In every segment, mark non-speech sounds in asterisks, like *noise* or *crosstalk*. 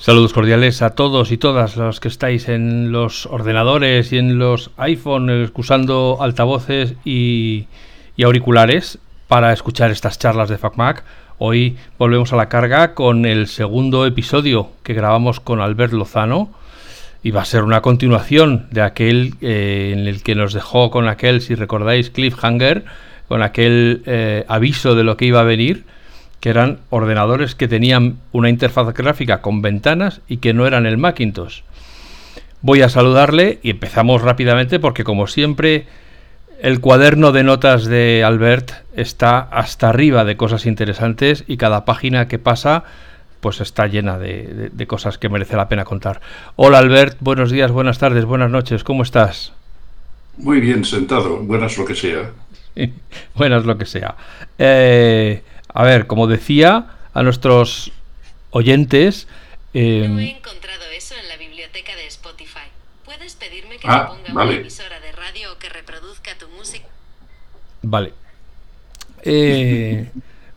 Saludos cordiales a todos y todas los que estáis en los ordenadores y en los iPhone usando altavoces y, auriculares para escuchar estas charlas de FacMac. Hoy volvemos a la carga con el segundo episodio que grabamos con Albert Lozano y va a ser una continuación de aquel eh, en el que nos dejó con aquel, si recordáis, Cliffhanger, con aquel eh, aviso de lo que iba a venir que eran ordenadores que tenían una interfaz gráfica con ventanas y que no eran el Macintosh. Voy a saludarle y empezamos rápidamente porque como siempre el cuaderno de notas de Albert está hasta arriba de cosas interesantes y cada página que pasa pues está llena de, cosas que merece la pena contar. Hola Albert, buenos días, buenas tardes, buenas noches, ¿cómo estás? Muy bien, sentado, buenas lo que sea. *laughs* buenas lo que sea. Eh, a ver, como decía a nuestros oyentes. Eh... No he encontrado eso en la biblioteca de Spotify. ¿Puedes pedirme que ah, ponga una emisora de radio que reproduzca tu música? Vale. Eh,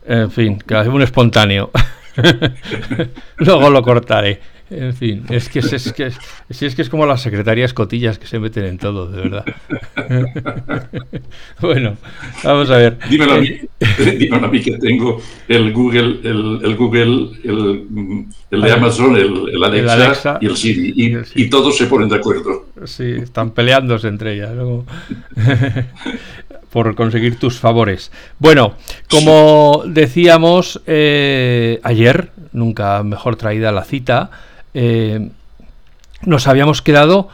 en fin, que un espontáneo. *laughs* Luego lo cortaré. En fin, es que es, que es que es como las secretarias cotillas que se meten en todo, de verdad. *laughs* bueno, vamos a ver. Dímelo a mí, *laughs* dímelo a mí que tengo el Google, el, Google, el, el, de Amazon, el, Alexa, y el Siri, y, todos se ponen de acuerdo. Sí, están peleándose entre ellas. *laughs* por conseguir tus favores. Bueno, como decíamos eh, ayer, nunca mejor traída la cita, eh, nos habíamos quedado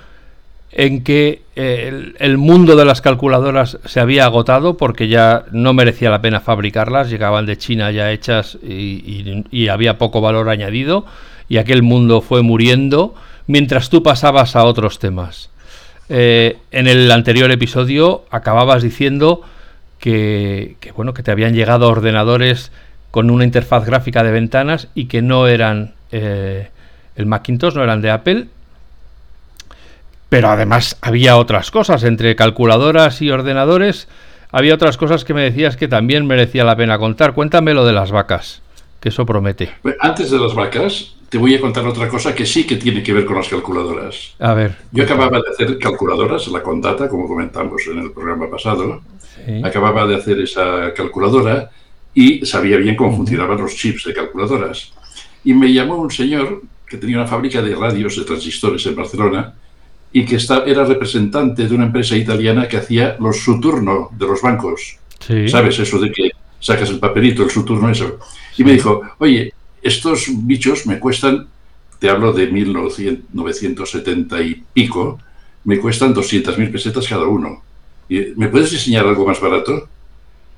en que eh, el, mundo de las calculadoras se había agotado porque ya no merecía la pena fabricarlas, llegaban de China ya hechas y, había poco valor añadido y aquel mundo fue muriendo mientras tú pasabas a otros temas. Eh, en el anterior episodio acababas diciendo que, bueno que te habían llegado ordenadores con una interfaz gráfica de ventanas y que no eran el Macintosh, no eran de Apple. Pero además había otras cosas, entre calculadoras y ordenadores, había otras cosas que me decías que también merecía la pena contar. Cuéntame lo de las vacas, que eso promete. Antes de las vacas, te voy a contar otra cosa que sí que tiene que ver con las calculadoras. A ver. Yo acababa de hacer calculadoras, la Condata, como comentamos en el programa pasado. Acababa de hacer esa calculadora y sabía bien cómo funcionaban los chips de calculadoras. Y me llamó un señor que tenía una fábrica de radios, de transistores en Barcelona, y que era representante de una empresa italiana que hacía los Suturno de los bancos. ¿Sabes? Eso de que sacas el papelito, el Suturno, eso. Y me dijo, oye, estos bichos me cuestan, te hablo de 1970 y pico, me cuestan 200.000 pesetas cada uno. Y, ¿Me puedes diseñar algo más barato?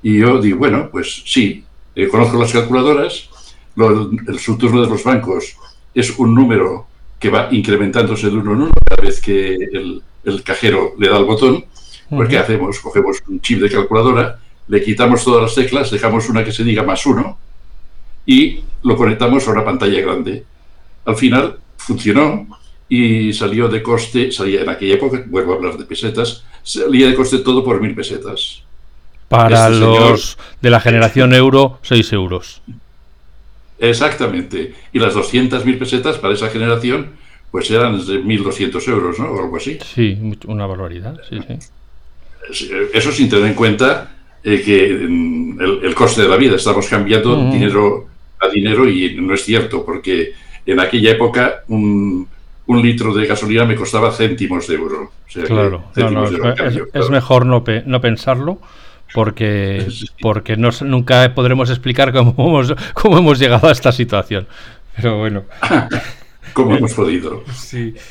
Y yo digo, bueno, pues sí, eh, conozco las calculadoras, el Suturno de los bancos es un número que va incrementándose de uno en uno cada vez que el, cajero le da el botón. Pues, ¿qué hacemos? Cogemos un chip de calculadora, le quitamos todas las teclas, dejamos una que se diga más uno y lo conectamos a una pantalla grande. Al final funcionó y salió de coste, salía en aquella época, vuelvo a hablar de pesetas, salía de coste todo por mil pesetas. Para este los de la generación euro, seis euros. Exactamente. Y las 200.000 pesetas para esa generación, pues eran de 1.200 euros, ¿no? O algo así. Sí, una barbaridad, sí, sí. Eso sin tener en cuenta eh, que el, coste de la vida, estamos cambiando dinero a dinero y no es cierto, porque en aquella época un, litro de gasolina me costaba céntimos de euro. claro, es, mejor no, no pensarlo porque, porque no, nunca podremos explicar cómo hemos, cómo hemos llegado a esta situación. Pero bueno. *laughs* como hemos podido.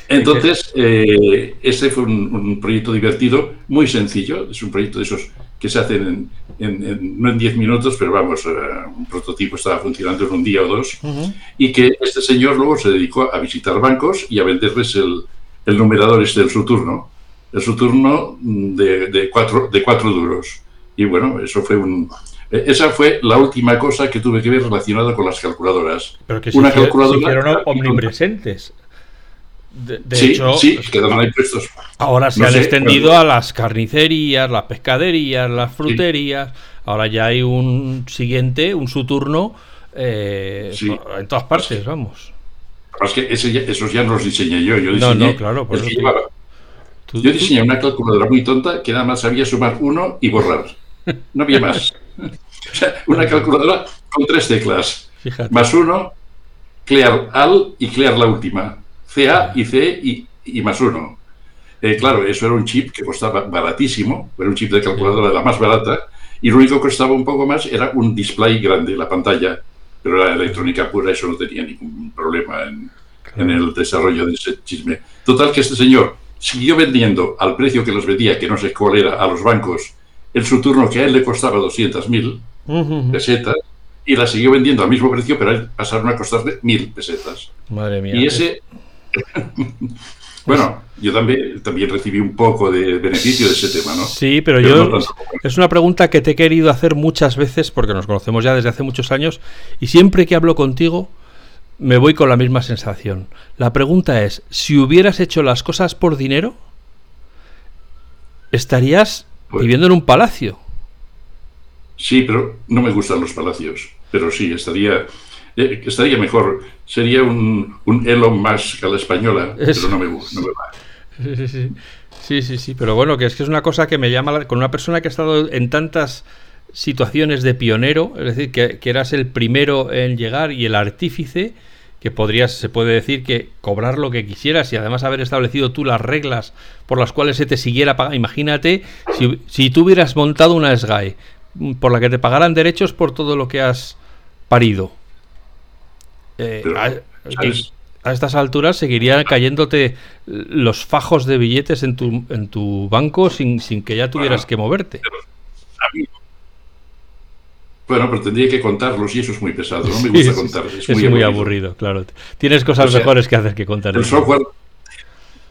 Entonces, eh, ese fue un, proyecto divertido, muy sencillo. Es un proyecto de esos que se hacen en, no en 10 minutos, pero vamos, eh, un prototipo estaba funcionando en un día o dos. Y que este señor luego se dedicó a visitar bancos y a venderles el, el numerador este del Saturno. El Saturno de, de, cuatro, de cuatro duros. Y bueno, eso fue un... E, esa fue la última cosa que tuve que ver relacionada con las calculadoras. Pero que Una calculadora, omnipresentes. De, sí, hecho, sí, quedaron ahí puestos. Ahora se han extendido a las carnicerías, las pescaderías, las fruterías. Ahora ya hay un siguiente, un Saturno, eh, en todas partes, vamos. Más que esos ya no los diseñé yo. Yo diseñé no, no, claro, por yo diseñé una calculadora muy tonta que nada más sabía sumar uno y borrar. No había más. o sea, una calculadora con tres teclas. Más uno, clear al y clear la última. CA y C y, y más uno. Eh, claro, eso era un chip que costaba baratísimo, era un chip de calculadora de la más barata, y lo único que costaba un poco más era un display grande, la pantalla, pero la electrónica pura eso no tenía ningún problema en, en el desarrollo de ese chisme. Total que este señor siguió vendiendo al precio que los vendía, que no sé cuál era, a los bancos, en su turno que a él le costaba 200.000 pesetas, y la siguió vendiendo al mismo precio, pero a él pasaron a costarle 1.000 pesetas. Madre mía. Y ese... *laughs* bueno, yo también, también recibí un poco de beneficio de ese tema, ¿no? Sí, pero, yo... es una pregunta que te he querido hacer muchas veces, porque nos conocemos ya desde hace muchos años, y siempre que hablo contigo me voy con la misma sensación. La pregunta es, si hubieras hecho las cosas por dinero, estarías pues viviendo en un palacio. Sí, pero no me gustan los palacios. Pero sí, estaría, eh, estaría mejor. Sería un, un, Elon Musk a la española, pero no me, no va. Sí sí, sí, sí, sí, pero bueno, que es que es una cosa que me llama con una persona que ha estado en tantas situaciones de pionero, es decir, que, que eras el primero en llegar y el artífice, que podrías, se puede decir que cobrar lo que quisieras y además haber establecido tú las reglas por las cuales se te siguiera pagando. Imagínate si, si tú hubieras montado una SGAE mm, por la que te pagaran derechos por todo lo que has parido. Eh, a, estas alturas seguirían cayéndote los fajos de billetes en tu, en tu banco sin, sin que ya tuvieras que moverte. Bueno, pero tendría que contarlos y eso es muy pesado. No me gusta contarlos. Es, muy, aburrido. claro. Tienes cosas mejores que hacer que contar. El software,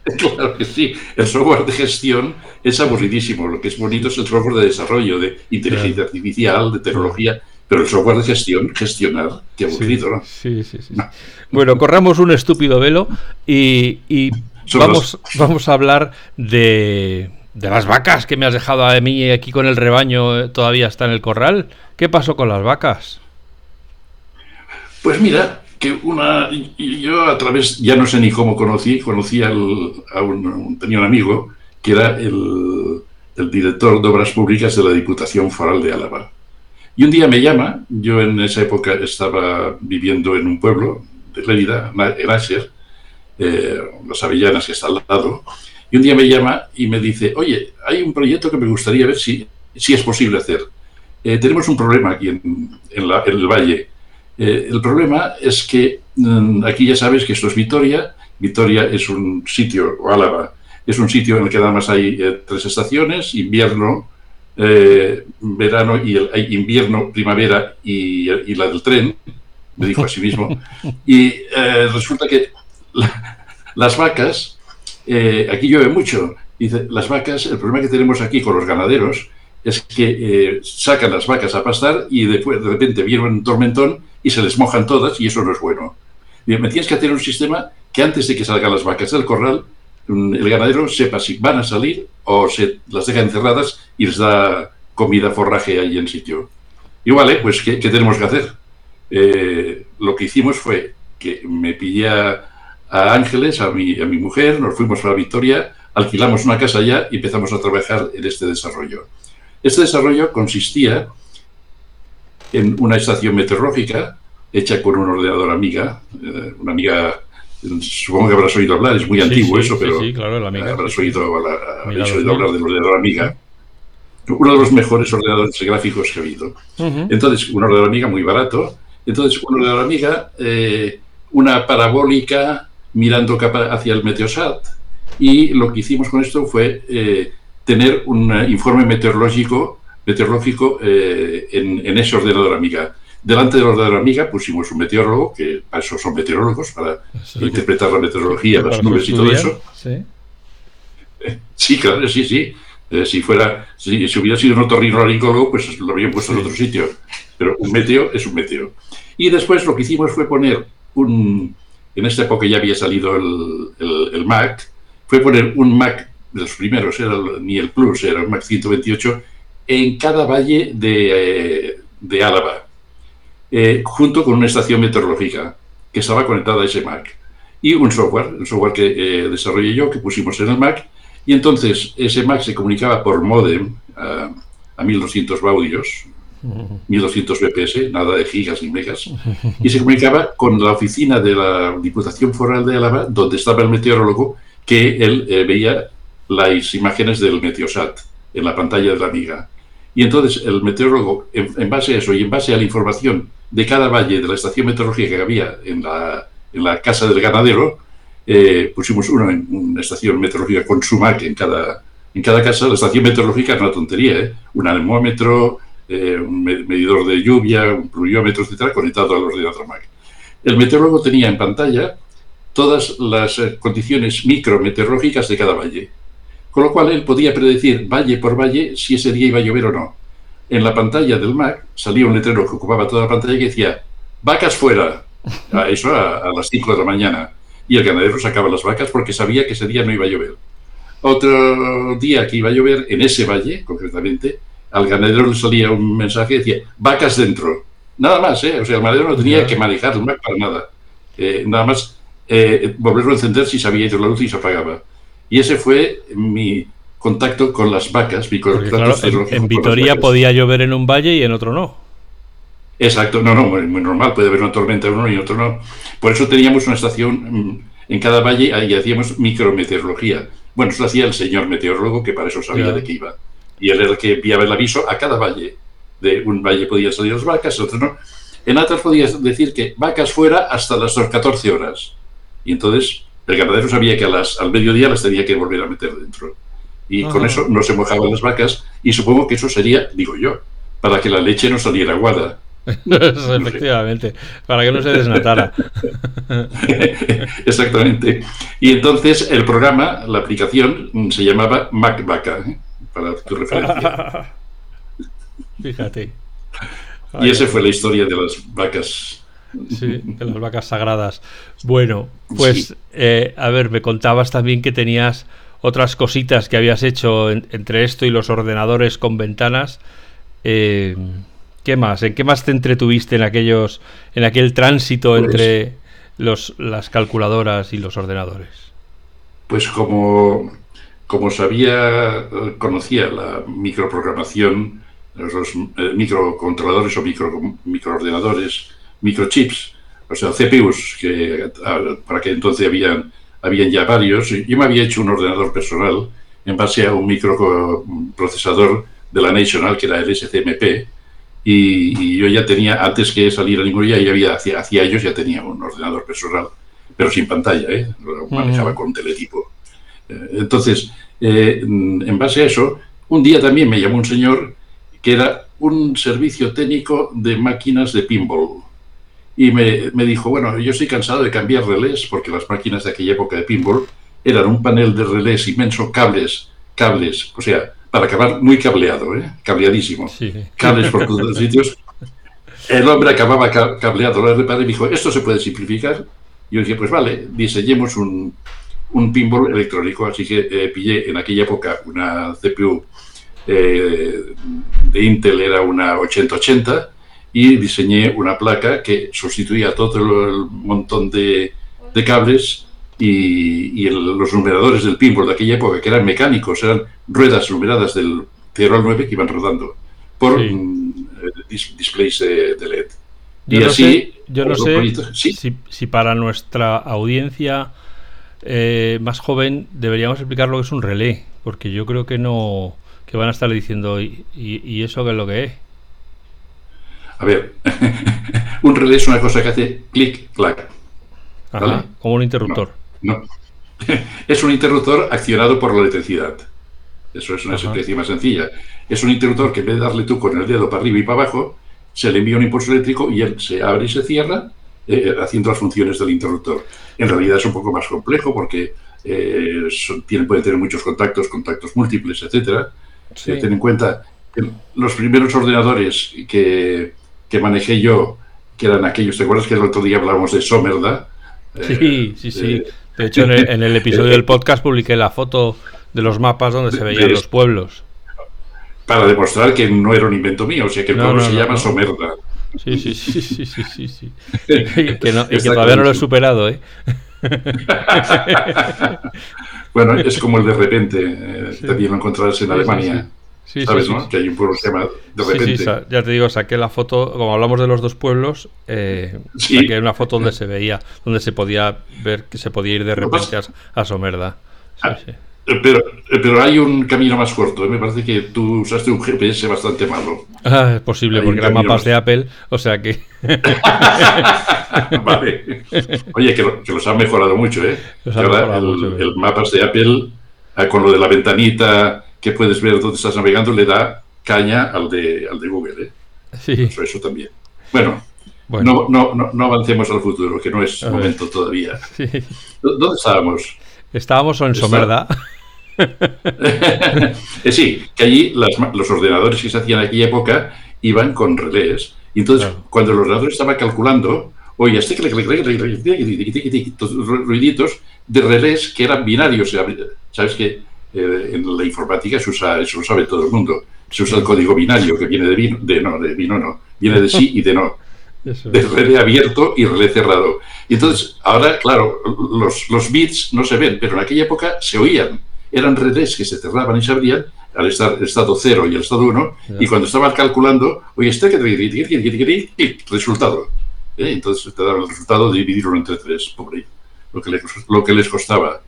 *laughs* claro que sí. El software de gestión es aburridísimo. Lo que es bonito es el software de desarrollo, de inteligencia artificial, de tecnología. Pero el software de gestión, gestionar, qué aburrido, ¿no? Sí, sí, sí. Bueno, corramos un estúpido velo y, vamos, vamos a hablar de, de las vacas que me has dejado a mí aquí con el rebaño eh, todavía está en el corral. ¿Qué pasó con las vacas? Pues mira, que una yo a través ya no sé ni cómo conocí, conocí a un, tenía un amigo que era el, director de obras públicas de la Diputación Foral de Álava. Y un día me llama, yo en esa época estaba viviendo en un pueblo de Lérida, en Aser, eh, las Avellanas que está al lado, y un día me llama y me dice, oye, hay un proyecto que me gustaría ver si, si es posible hacer. Eh, tenemos un problema aquí en, el valle. Eh, el problema es que mm, aquí ya sabes que esto es Vitoria. Vitoria es un sitio, o Álava, es un sitio en el que además hay eh, tres estaciones, invierno, verano y el, hay invierno, primavera y, la del tren, me dijo a sí mismo. *laughs* Y resulta que las vacas, aquí llueve mucho, las vacas, el problema que tenemos aquí con los ganaderos es que eh, sacan las vacas a pastar y de repente viene un tormentón y se les mojan todas y eso no es bueno. me tienes que hacer un sistema que antes de que salgan las vacas del corral, el ganadero sepa si van a salir o se las deja encerradas y les da comida, forraje ahí en sitio. Y vale, pues ¿qué, tenemos que hacer? Eh, lo que hicimos fue que me pillé Ángeles, a mi, a mi mujer, nos fuimos a la Victoria, alquilamos una casa allá y empezamos a trabajar en este desarrollo. Este desarrollo consistía en una estación meteorológica hecha con un ordenador amiga, eh, una amiga, supongo que habrás oído hablar, es muy antiguo eso, pero sí, claro, habrás oído, hablar del ordenador amiga. Uno de los mejores ordenadores gráficos que ha habido. Entonces, un ordenador amiga muy barato. Entonces, un ordenador amiga, eh, una parabólica mirando hacia el Meteosat. Y lo que hicimos con esto fue eh, tener un eh, informe meteorológico, meteorológico eh, en, ese ordenador amiga. Delante del ordenador amiga pusimos un meteorólogo, que para eso son meteorólogos, para interpretar la meteorología, las nubes y todo eso. ¿sí? Eh, *laughs* sí, claro, sí, sí. si fuera, si, hubiera sido un otorrinolaringólogo, pues lo habrían puesto en otro sitio. Pero un meteo es un meteo. Y después lo que hicimos fue poner un, en esta época ya había salido el, el Mac, fue poner un Mac de los primeros, era ni el Plus, era el Mac 128, en cada valle de, Álava, eh, junto con una estación meteorológica que estaba conectada a ese Mac. y un software, un software que eh, desarrollé yo, que pusimos en el Mac, y entonces ese Mac se comunicaba por modem a, a 1200 baudios, 1200 bps, nada de gigas ni megas, y se comunicaba con la oficina de la Diputación Foral de Álava, donde estaba el meteorólogo, que él eh, veía las imágenes del Meteosat en la pantalla de la amiga. Y entonces el meteorólogo, en, base a eso y en base a la información de cada valle de la estación meteorológica que había en la, en la casa del ganadero, eh, pusimos en una estación meteorológica con Sumac en cada, en cada casa. La estación meteorológica es una tontería, ¿eh? un anemómetro, eh, un medidor de lluvia, un pluviómetro, etcétera, conectado al ordenador Mac. El meteorólogo tenía en pantalla todas las eh, condiciones micrometeorológicas de cada valle, con lo cual él podía predecir valle por valle si ese día iba a llover o no. En la pantalla del Mac salía un letrero que ocupaba toda la pantalla que decía vacas fuera, a eso a, las 5 de la mañana. Y el ganadero sacaba las vacas porque sabía que ese día no iba a llover. Otro día que iba a llover, en ese valle concretamente, al ganadero le salía un mensaje que decía vacas dentro. Nada más, ¿eh? O sea, el ganadero no tenía que manejar el Mac para nada. Eh, nada más eh, volverlo a encender si se había ido la luz y se apagaba. Y ese fue mi contacto con las vacas, mi en, Vitoria podía llover en un valle y en otro no. Exacto, no, no, muy, normal, puede haber una tormenta en uno y en otro no. Por eso teníamos una estación mm, en cada valle y hacíamos micrometeorología. Bueno, eso lo hacía el señor meteorólogo que para eso sabía de qué iba. Y él era el que enviaba el aviso a cada valle. De un valle podían salir las vacas, otro no. En otras podías decir que vacas fuera hasta las 14 horas. Y entonces el ganadero sabía que a las, al mediodía las tenía que volver a meter dentro. Y con eso no se mojaban las vacas y supongo que eso sería, digo yo, para que la leche no saliera aguada. *laughs* Efectivamente, para que no se desnatara. *laughs* Exactamente. Y entonces el programa, la aplicación, se llamaba MacVaca, ¿eh? Para tu referencia. *laughs* Fíjate. y esa fue la historia de las vacas Sí, de las vacas sagradas. Bueno, pues eh, a ver, me contabas también que tenías otras cositas que habías hecho entre esto y los ordenadores con ventanas. Eh, ¿Qué más? ¿En qué más te entretuviste en aquellos, en aquel tránsito pues entre los, las calculadoras y los ordenadores? Pues como, como sabía, conocía la microprogramación, los microcontroladores o micro, microordenadores, microchips, o sea, CPUs, que para que entonces habían, habían ya varios. Yo me había hecho un ordenador personal en base a un microprocesador de la National, que era el SCMP, y, yo ya tenía, antes que saliera ningún día, ya había, hacia, hacia, ellos ya tenía un ordenador personal, pero sin pantalla, ¿eh? lo manejaba con teletipo. Entonces, eh, en base a eso, un día también me llamó un señor que era un servicio técnico de máquinas de pinball y me, me, dijo, bueno, yo estoy cansado de cambiar relés, porque las máquinas de aquella época de pinball eran un panel de relés inmenso, cables, cables, o sea, para acabar muy cableado, ¿eh? cableadísimo, cables por *laughs* todos los sitios. El hombre acababa cableado, lo reparé y me dijo, ¿esto se puede simplificar? Y yo dije, pues vale, diseñemos un, un pinball electrónico, así que eh, pillé en aquella época una CPU eh, de Intel, era una 8080, y diseñé una placa que sustituía todo el montón de, de cables y, y los numeradores del pinball de aquella época, que eran mecánicos, eran ruedas numeradas del 0 al 9 que iban rodando por mm, displays de, LED. Yo y no así, sé, yo no sé si, si, para nuestra audiencia eh, más joven deberíamos explicar lo que es un relé, porque yo creo que no que van a estar diciendo y, y eso qué es lo que es. A ver, *laughs* un relé es una cosa que hace clic, clac. como un interruptor. No, *laughs* es un interruptor accionado por la electricidad. Eso es una especie más sencilla. Es un interruptor que en vez de darle tú con el dedo para arriba y para abajo, se le envía un impulso eléctrico y él se abre y se cierra eh, haciendo las funciones del interruptor. En realidad es un poco más complejo porque eh, tiene, puede tener muchos contactos, contactos múltiples, etcétera. Eh, ten en cuenta que los primeros ordenadores que, que manejé yo, que eran aquellos, ¿te acuerdas que el otro día hablábamos de Somerda? Sí, eh, sí, sí. Eh, de hecho, en el, episodio *laughs* del podcast publiqué la foto de los mapas donde se veían los pueblos. Para demostrar que no era un invento mío, o sea, que el pueblo se llama Somerda. Sí, sí, sí, sí, sí, sí, Y que, todavía no lo he superado, ¿eh? *laughs* bueno, es como el de repente, eh, también lo encontrarás en Alemania. Sí, ¿Sabes, no? Que hay un pueblo que se llama De repente. ya te digo, saqué la foto, como hablamos de los dos pueblos, eh, saqué una foto donde se veía, donde se podía ver que se podía ir de repente a, Somerda. Ah, pero, pero hay un camino más corto. ¿eh? Me parece que tú usaste un GPS bastante malo. Ah, es posible, porque eran mapas de Apple, o sea que. *laughs* vale. Oye, que, los han mejorado mucho, ¿eh? el, mapas de Apple, ah, con lo de la ventanita que puedes ver dónde estás navegando, le da caña al de, al de Google. ¿eh? Sí. Eso, también. Bueno, No, no, no, avancemos al futuro, que no es momento todavía. *laughs* ¿Dónde estábamos? Estábamos en Somerda. Eh, *laughs* sí, que allí los ordenadores que se hacían en aquella época iban con relés. Y entonces, cuando el ordenador estaba calculando, oye, este ruiditos de relés que eran binarios. Sabes que eh, en la informática se usa, eso lo sabe todo el mundo, se usa el código binario que viene de vino, de no, de vino no, viene de sí y de no. *laughs* De relé abierto y relé cerrado. Y entonces, ahora, claro, los, los bits no se ven, pero en aquella época se oían. Eran relés que se cerraban y se abrían al estar el estado 0 y el estado 1, y cuando estaban calculando, oye, este que resultado. ¿Eh? Entonces te daba el resultado de dividirlo entre tres, pobre, lo que, les, lo que les costaba.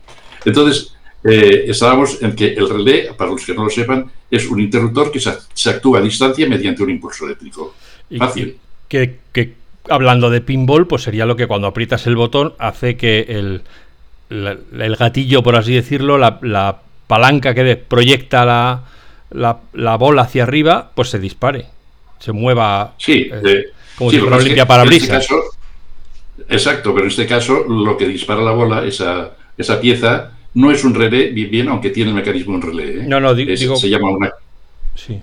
Entonces, eh, estábamos en que el relé, para los que no lo sepan, es un interruptor que se, actúa a distancia mediante un impulso eléctrico. Fácil. Que, hablando de pinball, pues sería lo que cuando aprietas el botón hace que el, el gatillo, por así decirlo, la, palanca que proyecta la, la, bola hacia arriba, pues se dispare, se mueva sí, eh, como si fuera limpia parabrisas. Este exacto, pero en este caso lo que dispara la bola, esa, esa pieza, no es un relé, bien, bien aunque tiene el mecanismo un relé. ¿eh? No, no, digo... Se llama una... Sí,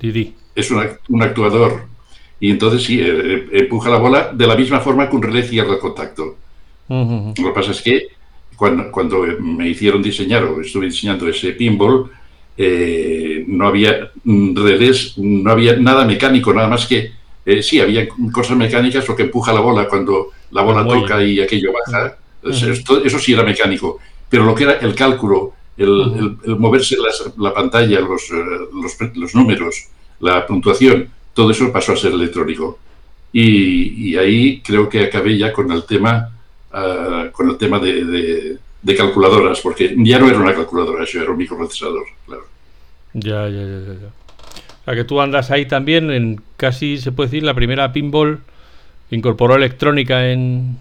Didi. Es un actuador. Y entonces sí, eh, eh, empuja la bola de la misma forma que un relé cierra el contacto. Lo que pasa es que cuando, cuando me hicieron diseñar o estuve diseñando ese pinball, no había relés, no había nada mecánico, nada más que, sí, había cosas mecánicas, lo que empuja la bola cuando la bola toca y aquello baja. eso, sí era mecánico pero lo que era el cálculo, el, moverse la pantalla, los, eh, los, números, la puntuación, todo eso pasó a ser electrónico. Y, ahí creo que acabé ya con el tema, con el tema de, calculadoras, porque ya no era una calculadora, eso era un microprocesador, claro. Ya, ya, ya, ya. O sea que tú andas ahí también en casi, se puede decir, la primera pinball incorporó electrónica en,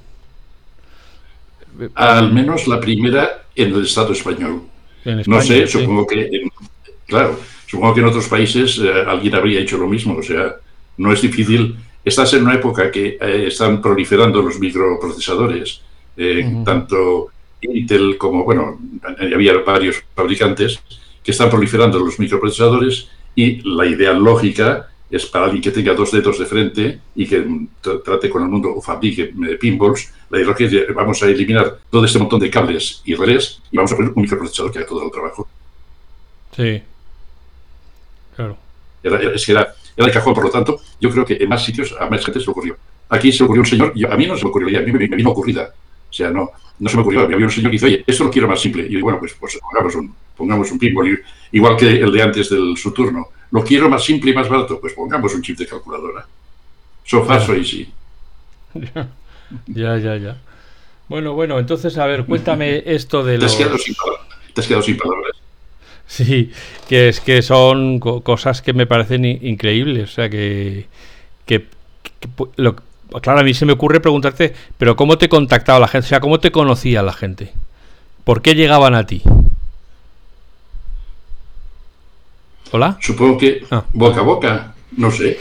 al menos la primera en el Estado español. no sé, supongo que, claro, supongo que en otros países eh, alguien habría hecho lo mismo. O sea, no es difícil. Estás en una época que eh, están proliferando los microprocesadores, eh, tanto Intel como, bueno, había varios fabricantes que están proliferando los microprocesadores y la idea lógica es para alguien que tenga dos dedos de frente y que trate con el mundo o fabrique eh, pinballs, la idea es vamos a eliminar todo este montón de cables y relés y vamos a poner un microprocesador que haga todo el trabajo. Sí. Claro. es que era, era, el cajón, por lo tanto, yo creo que en más sitios a más gente se le ocurrió. Aquí se le ocurrió un señor, y a mí no se me ocurrió, a mí me, vino ocurrida. O sea, no, no se me ocurrió. Había un señor que dice, oye, esto lo quiero más simple. Y yo bueno, pues, pues pongamos un, pongamos un pinball, igual que el de antes del Saturno lo quiero más simple y más barato, pues pongamos un chip de calculadora. So far, so easy. ya, ya, ya. Bueno, bueno, entonces, a ver, cuéntame *laughs* esto de los... Te has quedado sin, palabras. *laughs* Sí, que es que son cosas que me parecen increíbles. O sea, que, que, claro, a mí se me ocurre preguntarte, pero ¿cómo te contactaba la gente? O sea, ¿cómo te conocía la gente? ¿Por qué llegaban a ti? ¿Hola? Supongo que ah. boca a boca, no sé.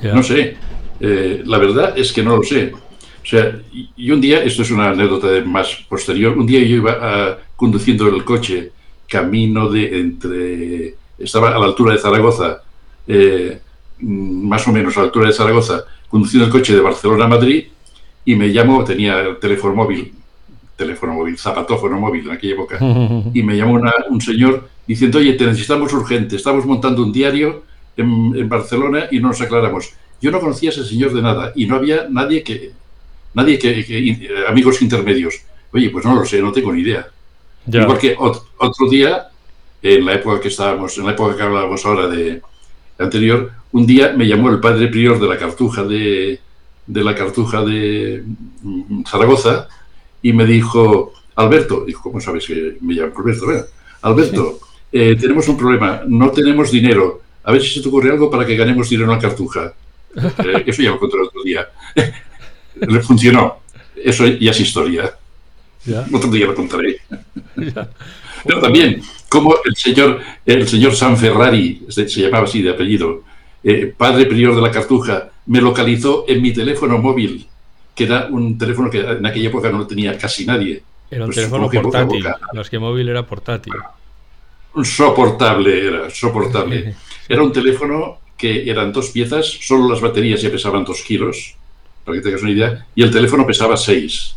No sé. Eh, la verdad es que no lo sé. O sea, y un día, esto es una anécdota más posterior, un día yo iba ah, conduciendo el coche camino de entre... Estaba a la altura de Zaragoza, eh, más o menos a la altura de Zaragoza, conduciendo el coche de Barcelona a Madrid y me llamó, tenía teléfono móvil, teléfono móvil, zapatófono móvil en aquella época, *laughs* y me llamó un señor diciendo, oye, te necesitamos urgente, estamos montando un diario en, Barcelona y no nos aclaramos. Yo no conocía a ese señor de nada y no había nadie que, nadie que, amigos intermedios. Oye, pues no lo sé, no tengo ni idea. Igual que otro día, en la época que estábamos, en la época que hablábamos ahora de anterior, un día me llamó el padre prior de la Cartuja de, de la Cartuja de mm, Zaragoza y me dijo, Alberto, dijo, ¿cómo sabes que me llamo Alberto? Alberto, eh, tenemos un problema, no tenemos dinero, a ver si se te ocurre algo para que ganemos dinero en la Cartuja. *laughs* Eh, eso ya lo conté el otro día. *laughs* Le funcionó. Eso ya es historia. Otro día lo contaré. *laughs* Pero también, como el señor, el señor San Ferrari, se, llamaba así de apellido, eh, padre prior de la Cartuja, me localizó en mi teléfono móvil, que era un teléfono que en aquella época no tenía casi nadie. Era un pues teléfono portátil. Los que móvil era portátil. Soportable era, soportable. *laughs* Era un teléfono que eran dos piezas, solo las baterías ya pesaban dos kilos, para que tengas una idea, y el teléfono pesaba seis.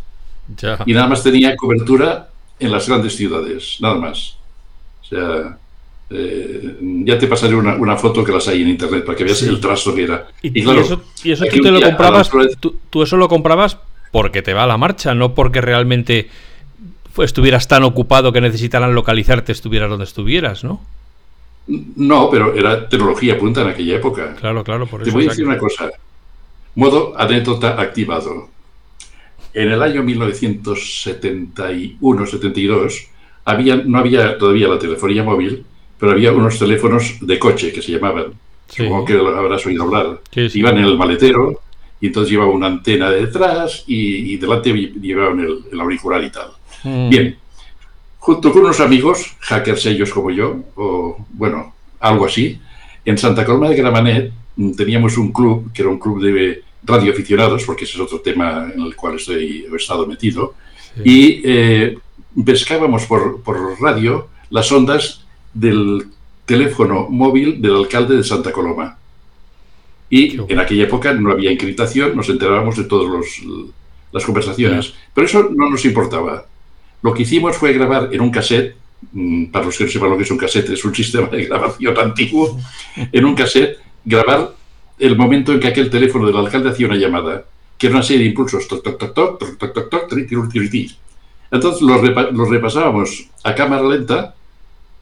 Y nada más tenía cobertura en las grandes ciudades, nada más. O sea, eh, ya te pasaré una, foto que las hay en internet para que veas el trazo que era. Y, eso, tú te lo comprabas, tú, eso lo comprabas porque te va a la marcha, no porque realmente estuvieras tan ocupado que necesitaran localizarte, estuvieras donde estuvieras, ¿no? No, pero era tecnología punta en aquella época. Claro, claro, por eso. Te voy a decir una cosa. Modo anécdota activado. En el año 1971-72 había, no había todavía la telefonía móvil, pero había unos teléfonos de coche que se llamaban. Supongo que habrás oído hablar. Iban en el maletero y entonces llevaba una antena detrás y, delante llevaban el, auricular y tal. Mm. Bien, junto con unos amigos, hackers ellos como yo, o bueno, algo así, en Santa Coloma de Gramanet mm, teníamos un club, que era un club de radioaficionados, porque ese es otro tema en el cual estoy, he estado metido, y eh, pescábamos por, por radio las ondas del teléfono móvil del alcalde de Santa Coloma. Y en aquella época no había encriptación, nos enterábamos de todas las conversaciones. Pero eso no nos importaba. Lo que hicimos fue grabar en un cassette, mm, para los que no sepan lo que es un cassette, es un *laughs* sistema de grabación antiguo, en un cassette, grabar el momento en que aquel teléfono del alcalde hacía una llamada, que era una serie de impulsos, toc, toc, toc, toc, toc, toc, toc, toc, Entonces los, repasábamos a cámara lenta,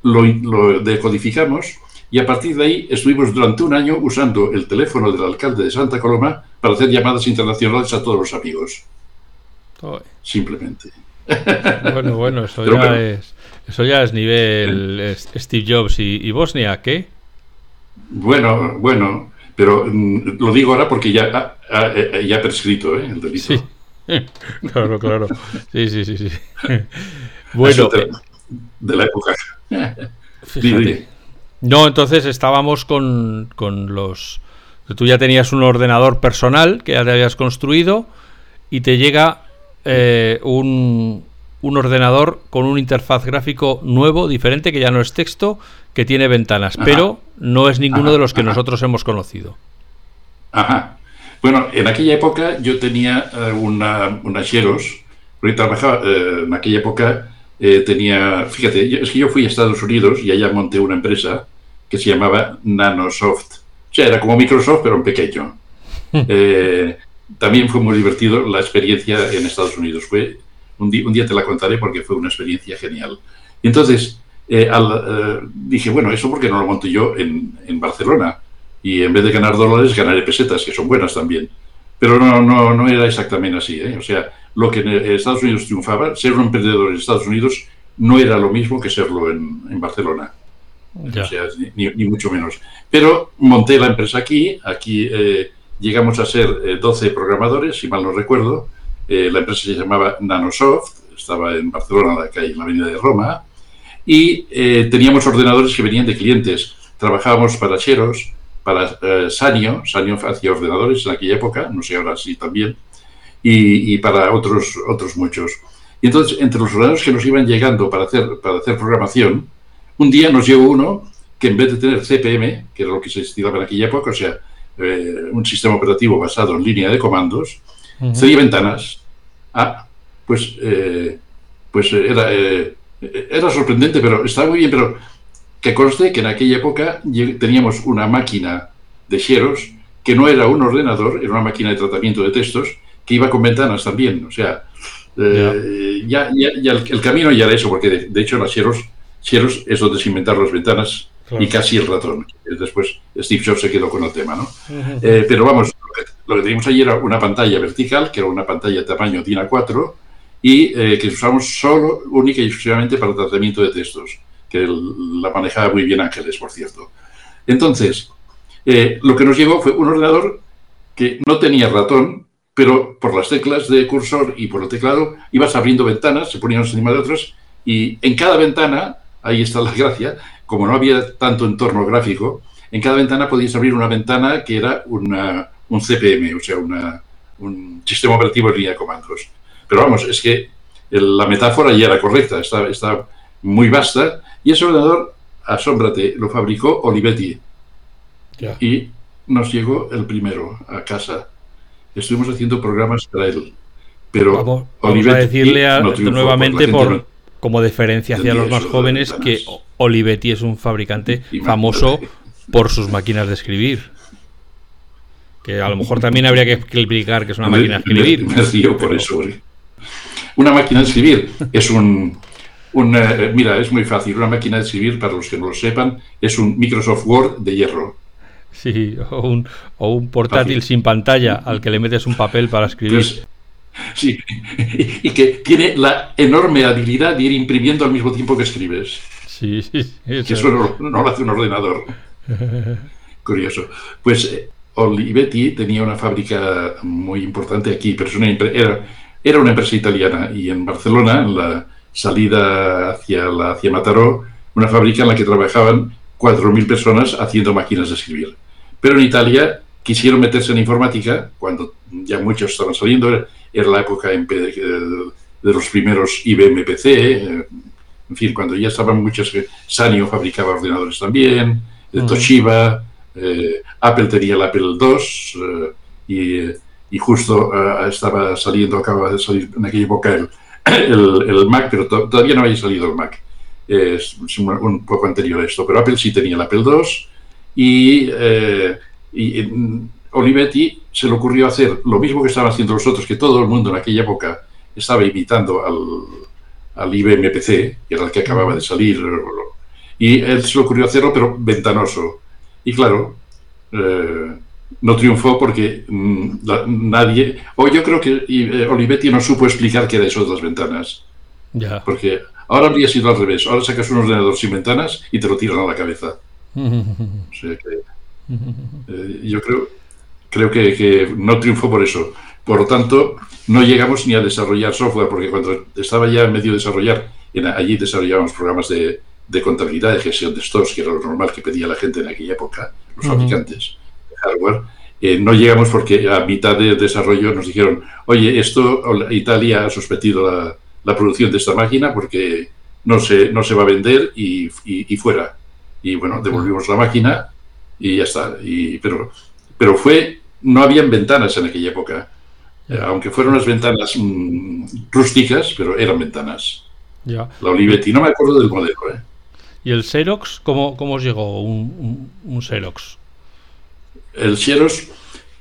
lo, decodificamos y a partir de ahí estuvimos durante un año usando el teléfono del alcalde de Santa Coloma para hacer llamadas internacionales a todos los amigos. Simplemente. Bueno, bueno, eso, ya, es, eso ya es nivel Steve Jobs y, Bosnia, ¿qué? Bueno, bueno, pero mm, lo digo ahora porque ya ha, ya prescrito ¿eh? el delito. Sí. *laughs* Claro, claro. Sí, sí, sí, sí. *laughs* Bueno. De, la época. *laughs* No, entonces estábamos con, con los... Tú ya tenías un ordenador personal que ya te habías construido y te llega eh, un, un, ordenador con un interfaz gráfico nuevo, diferente, que ya no es texto, que tiene ventanas, pero no es ninguno de los que nosotros hemos conocido. Ajá. Bueno, en aquella época yo tenía eh, una, una Xerox, porque trabajaba, eh, en aquella época tenía, fíjate, es que yo fui a Estados Unidos y allá monté una empresa que se llamaba Nanosoft. O sea, era como Microsoft, pero en pequeño. *laughs* también fue muy divertido la experiencia en Estados Unidos. Fue, un, día, un día te la contaré porque fue una experiencia genial. Entonces eh, eh, dije, bueno, eso porque no lo monto yo en, en, Barcelona. Y en vez de ganar dólares, ganaré pesetas, que son buenas también. Pero no, no, no era exactamente así. ¿eh? O sea, lo que en Estados Unidos triunfaba, ser un emprendedor en Estados Unidos no era lo mismo que serlo en, en Barcelona. O sea, ni, ni, mucho menos. Pero monté la empresa aquí, aquí llegamos a ser 12 eh, programadores, si mal no recuerdo. Eh, la empresa se llamaba Nanosoft, estaba en Barcelona, la calle, en la avenida de Roma, y eh, teníamos ordenadores que venían de clientes. Trabajábamos para Cheros, para Sanio, Sanio hacía ordenadores en aquella época, no sé ahora sí también, y, para otros, otros muchos. Y entonces, entre los ordenadores que nos iban llegando para hacer, para hacer programación, un día nos llegó uno que en vez de tener CPM, que era lo que se estilaba en aquella época, o sea, eh, un sistema operativo basado en línea de comandos, sería ventanas. Ah, pues, eh, pues era, eh, era sorprendente, pero estaba muy bien, pero que conste que en aquella época teníamos una máquina de Xerox que no era un ordenador, era una máquina de tratamiento de textos que iba con ventanas también. O sea, Eh, ya, ya, el, camino ya era eso, porque de, hecho las Xerox, Xerox es donde se inventaron las ventanas y casi el ratón. Después Steve Jobs se quedó con el tema, ¿no? Eh, pero vamos, lo que, teníamos allí era una pantalla vertical, que era una pantalla de tamaño DIN A4, y eh, que usamos solo, única y exclusivamente para el tratamiento de textos, que la manejaba muy bien Ángeles, por cierto. Entonces, eh, lo que nos llegó fue un ordenador que no tenía ratón, pero por las teclas de cursor y por el teclado ibas abriendo ventanas, se ponían encima de otras, y en cada ventana, ahí está la gracia, como no había tanto entorno gráfico, en cada ventana podías abrir una ventana que era una, un CPM, o sea, un sistema operativo en línea de comandos. Pero vamos, es que la metáfora ya era correcta, está, está muy vasta, y ese ordenador, asómbrate, lo fabricó Olivetti. Y nos llegó el primero a casa. Estuvimos haciendo programas para él. Pero vamos, a decirle nuevamente por, como deferencia hacia los más jóvenes que Olivetti es un fabricante famoso por sus máquinas de escribir. Que a lo mejor también habría que explicar que es una máquina de escribir. Me, por eso. Una máquina de escribir es un, eh, mira, es muy fácil. Una máquina de escribir, para los que no lo sepan, es un Microsoft Word de hierro. Sí, o un, o un portátil sin pantalla al que le metes un papel para escribir. Pues, sí, *laughs* y, que tiene la enorme habilidad de ir imprimiendo al mismo tiempo que escribes. Sí, sí. Eso, eso no, lo hace un ordenador. *laughs* Curioso. Pues eh, Olivetti tenía una fábrica muy importante aquí, pero era, era una empresa italiana y en Barcelona, en la salida hacia, la, hacia Mataró, una fábrica en la que trabajaban 4.000 personas haciendo máquinas de escribir. Pero en Italia quisieron meterse en informática, cuando ya muchos estaban saliendo, era la época de, de los primeros IBM PC, eh, en fin, cuando ya estaban muchos, Sanyo fabricaba ordenadores también, eh, Toshiba, eh, Apple tenía el Apple II y, y, justo estaba saliendo, acaba de salir en aquella época el, *coughs* el, Mac, pero todavía no había salido el Mac. Es un, poco anterior a esto, pero Apple sí tenía el Apple II y, eh, Olivetti se le ocurrió hacer lo mismo que estaban haciendo los otros, que todo el mundo en aquella época estaba imitando al, al IBM PC, que era el que acababa de salir, y él se le ocurrió hacerlo, pero ventanoso. Y claro, eh, no triunfó porque mm, nadie, o yo creo que eh, Olivetti no supo explicar qué era eso de las ventanas. Ya. Porque ahora habría sido al revés. Ahora sacas un ordenador sin ventanas y te lo tiran a la cabeza. *laughs* o sea que, eh, yo creo, creo que, no triunfó por eso. Por lo tanto, no llegamos ni a desarrollar software, porque cuando estaba ya en medio de desarrollar, allí desarrollábamos programas de, de, contabilidad, de gestión de stocks, que era lo normal que pedía la gente en aquella época, los fabricantes hardware. Eh, no llegamos porque a mitad de desarrollo nos dijeron, oye, esto Italia ha suspendido la, la producción de esta máquina porque no se, no se va a vender y, y, fuera. Y bueno, devolvimos la máquina y ya está. Y, pero, pero fue, no habían ventanas en aquella época. Eh, aunque fueron unas ventanas mm, rústicas, pero eran ventanas. Ya. La Olivetti, no me acuerdo del modelo. ¿eh? ¿Y el Xerox? ¿Cómo, cómo os llegó un, un, un Xerox? El Xerox,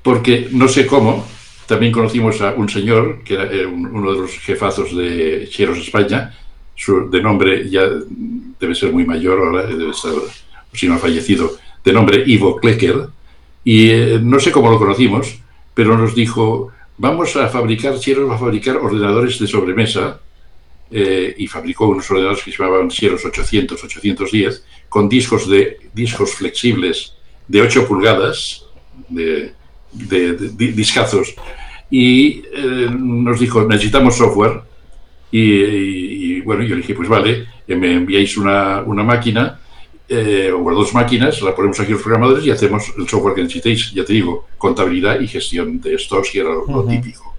porque no sé cómo, también conocimos a un señor, que era eh, uno de los jefazos de Xerox España, su, de nombre ya debe ser muy mayor ahora, debe estar, si no ha fallecido, de nombre Ivo Klecker, y eh, no sé cómo lo conocimos, pero nos dijo, vamos a fabricar, Xerox va a fabricar ordenadores de sobremesa, eh, y fabricó unos ordenadores que se llamaban Xerox 800, 810, con discos, de, discos flexibles de 8 pulgadas, de, discazos, y eh, nos dijo, necesitamos software. Y, bueno, yo le dije, pues vale, eh, me enviáis una, una máquina eh, o dos máquinas, la ponemos aquí los programadores y hacemos el software que necesitéis, ya te digo, contabilidad y gestión de stocks, que era lo, típico.